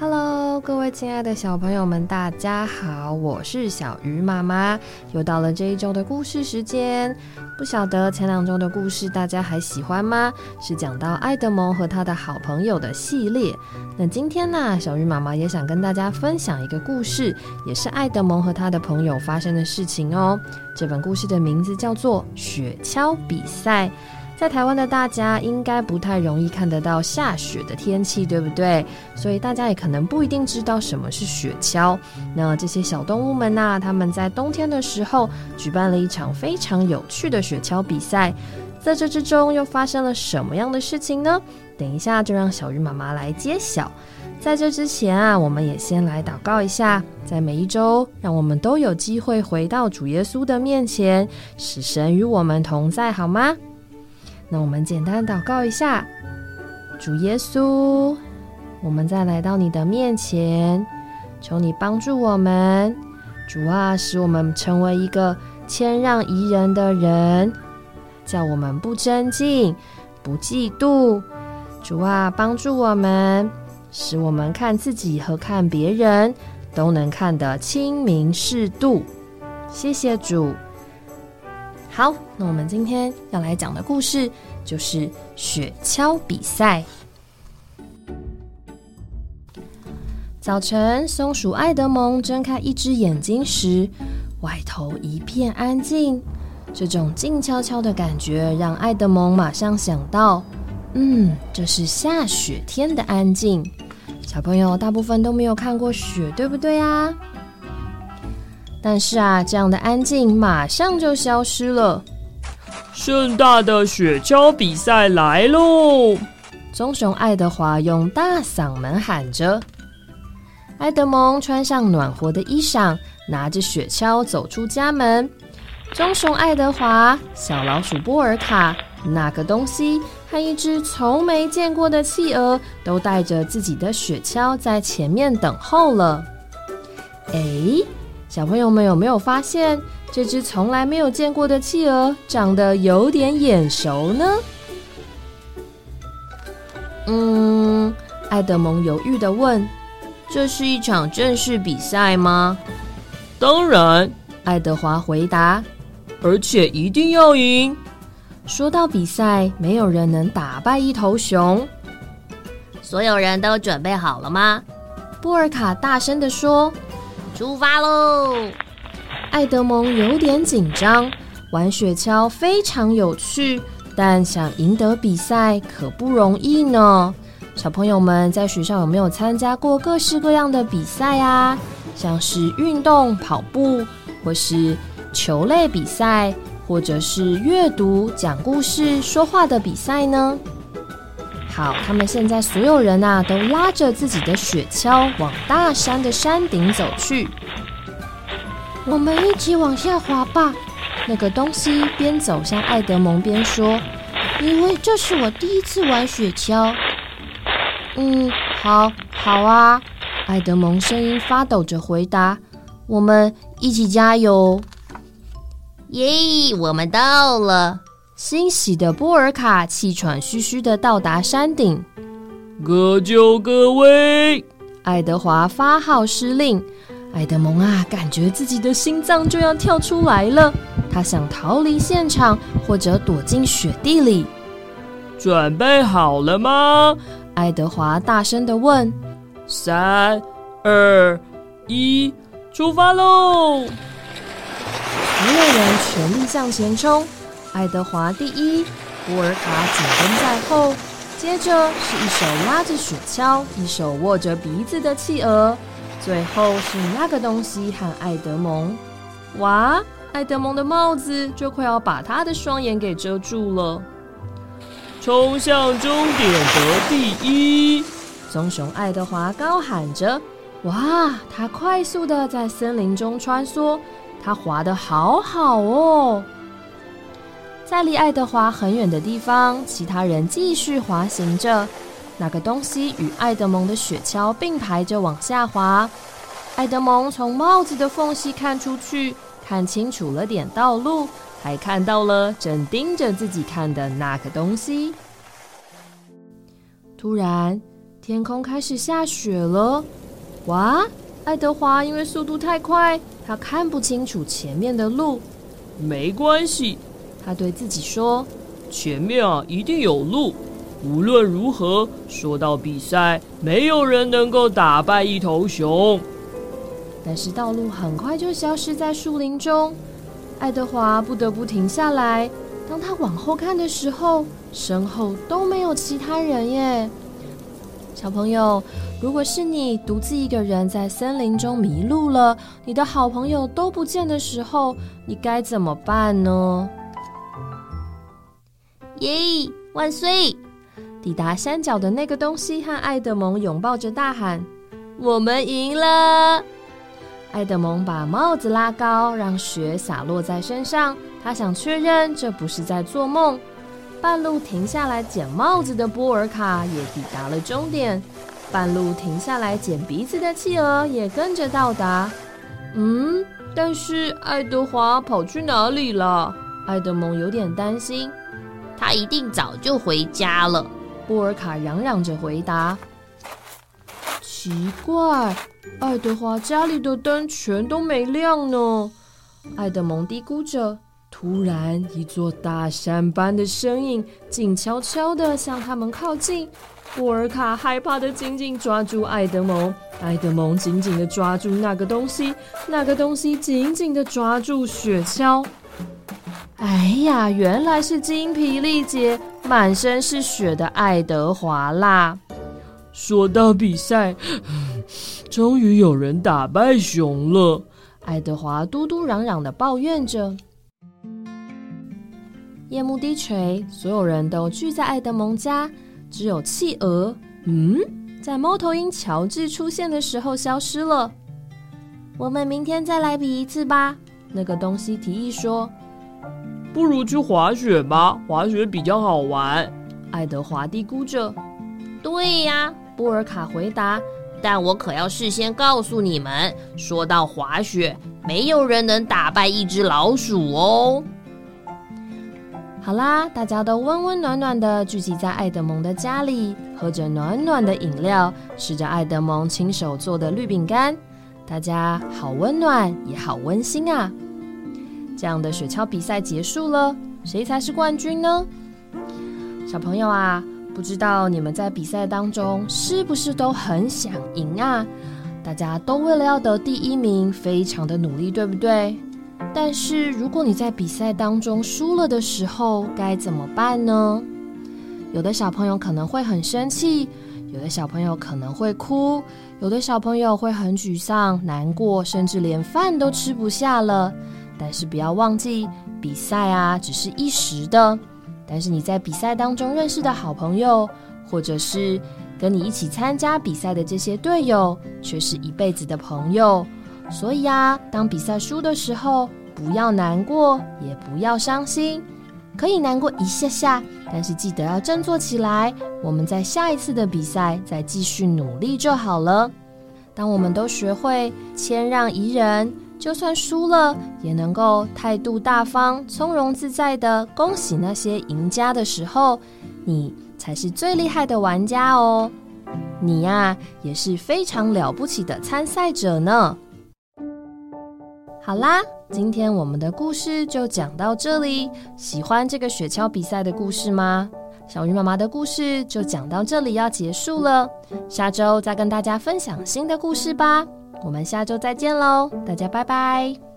Hello，各位亲爱的小朋友们，大家好，我是小鱼妈妈，又到了这一周的故事时间。不晓得前两周的故事大家还喜欢吗？是讲到爱德蒙和他的好朋友的系列。那今天呢，小鱼妈妈也想跟大家分享一个故事，也是爱德蒙和他的朋友发生的事情哦。这本故事的名字叫做《雪橇比赛》。在台湾的大家应该不太容易看得到下雪的天气，对不对？所以大家也可能不一定知道什么是雪橇。那这些小动物们呐，他们在冬天的时候举办了一场非常有趣的雪橇比赛。在这之中又发生了什么样的事情呢？等一下就让小鱼妈妈来揭晓。在这之前啊，我们也先来祷告一下，在每一周，让我们都有机会回到主耶稣的面前，使神与我们同在，好吗？那我们简单祷告一下，主耶稣，我们再来到你的面前，求你帮助我们，主啊，使我们成为一个谦让宜人的人，叫我们不争竞、不嫉妒。主啊，帮助我们，使我们看自己和看别人都能看得清明适度。谢谢主。好，那我们今天要来讲的故事就是雪橇比赛。早晨，松鼠爱德蒙睁开一只眼睛时，外头一片安静。这种静悄悄的感觉让爱德蒙马上想到：嗯，这是下雪天的安静。小朋友大部分都没有看过雪，对不对啊？但是啊，这样的安静马上就消失了。盛大的雪橇比赛来喽！棕熊爱德华用大嗓门喊着。爱德蒙穿上暖和的衣裳，拿着雪橇走出家门。棕熊爱德华、小老鼠波尔卡、那个东西和一只从没见过的企鹅，都带着自己的雪橇在前面等候了。哎。小朋友们有没有发现，这只从来没有见过的企鹅长得有点眼熟呢？嗯，爱德蒙犹豫的问：“这是一场正式比赛吗？”“当然。”爱德华回答，“而且一定要赢。”说到比赛，没有人能打败一头熊。所有人都准备好了吗？波尔卡大声的说。出发喽！爱德蒙有点紧张，玩雪橇非常有趣，但想赢得比赛可不容易呢。小朋友们在学校有没有参加过各式各样的比赛啊？像是运动、跑步，或是球类比赛，或者是阅读、讲故事、说话的比赛呢？好，他们现在所有人呐，都拉着自己的雪橇往大山的山顶走去。我们一起往下滑吧。那个东西边走向爱德蒙边说：“因为这是我第一次玩雪橇。”嗯，好，好啊。爱德蒙声音发抖着回答：“我们一起加油。”耶，我们到了。欣喜的波尔卡气喘吁吁的到达山顶，各就各位！爱德华发号施令。爱德蒙啊，感觉自己的心脏就要跳出来了。他想逃离现场，或者躲进雪地里。准备好了吗？爱德华大声的问。三、二、一，出发喽！所有人全力向前冲。爱德华第一，波尔卡紧跟在后，接着是一手拉着雪橇，一手握着鼻子的企鹅，最后是那个东西和爱德蒙。哇，爱德蒙的帽子就快要把他的双眼给遮住了。冲向终点得第一，棕熊爱德华高喊着。哇，他快速的在森林中穿梭，他滑得好好哦。在离爱德华很远的地方，其他人继续滑行着。那个东西与爱德蒙的雪橇并排着往下滑。爱德蒙从帽子的缝隙看出去，看清楚了点道路，还看到了正盯着自己看的那个东西。突然，天空开始下雪了。哇！爱德华因为速度太快，他看不清楚前面的路。没关系，他对自己说：“前面啊，一定有路。无论如何，说到比赛，没有人能够打败一头熊。”但是道路很快就消失在树林中，爱德华不得不停下来。当他往后看的时候，身后都没有其他人耶。小朋友。如果是你独自一个人在森林中迷路了，你的好朋友都不见的时候，你该怎么办呢？耶，万岁！抵达山脚的那个东西和爱德蒙拥抱着大喊：“我们赢了！”爱德蒙把帽子拉高，让雪洒落在身上。他想确认这不是在做梦。半路停下来捡帽子的波尔卡也抵达了终点。半路停下来捡鼻子的企鹅也跟着到达。嗯，但是爱德华跑去哪里了？爱德蒙有点担心。他一定早就回家了。波尔卡嚷嚷着回答。奇怪，爱德华家里的灯全都没亮呢。爱德蒙嘀咕着。突然，一座大山般的身影静悄悄地向他们靠近。波尔卡害怕的紧紧抓住爱德蒙，爱德蒙紧紧的抓住那个东西，那个东西紧紧的抓住雪橇。哎呀，原来是精疲力竭、满身是血的爱德华啦！说到比赛，终于有人打败熊了。爱德华嘟嘟嚷嚷的抱怨着。夜幕低垂，所有人都聚在爱德蒙家。只有企鹅，嗯，在猫头鹰乔治出现的时候消失了。我们明天再来比一次吧。那个东西提议说：“不如去滑雪吧，滑雪比较好玩。”爱德华嘀咕着：“对呀。”波尔卡回答：“但我可要事先告诉你们，说到滑雪，没有人能打败一只老鼠哦。”好啦，大家都温温暖暖的聚集在爱德蒙的家里，喝着暖暖的饮料，吃着爱德蒙亲手做的绿饼干，大家好温暖也好温馨啊！这样的雪橇比赛结束了，谁才是冠军呢？小朋友啊，不知道你们在比赛当中是不是都很想赢啊？大家都为了要得第一名，非常的努力，对不对？但是，如果你在比赛当中输了的时候，该怎么办呢？有的小朋友可能会很生气，有的小朋友可能会哭，有的小朋友会很沮丧、难过，甚至连饭都吃不下了。但是不要忘记，比赛啊只是一时的，但是你在比赛当中认识的好朋友，或者是跟你一起参加比赛的这些队友，却是一辈子的朋友。所以啊，当比赛输的时候，不要难过，也不要伤心，可以难过一下下，但是记得要振作起来。我们在下一次的比赛再继续努力就好了。当我们都学会谦让宜人，就算输了也能够态度大方、从容自在的恭喜那些赢家的时候，你才是最厉害的玩家哦！你呀，也是非常了不起的参赛者呢。好啦。今天我们的故事就讲到这里。喜欢这个雪橇比赛的故事吗？小鱼妈妈的故事就讲到这里，要结束了。下周再跟大家分享新的故事吧。我们下周再见喽，大家拜拜。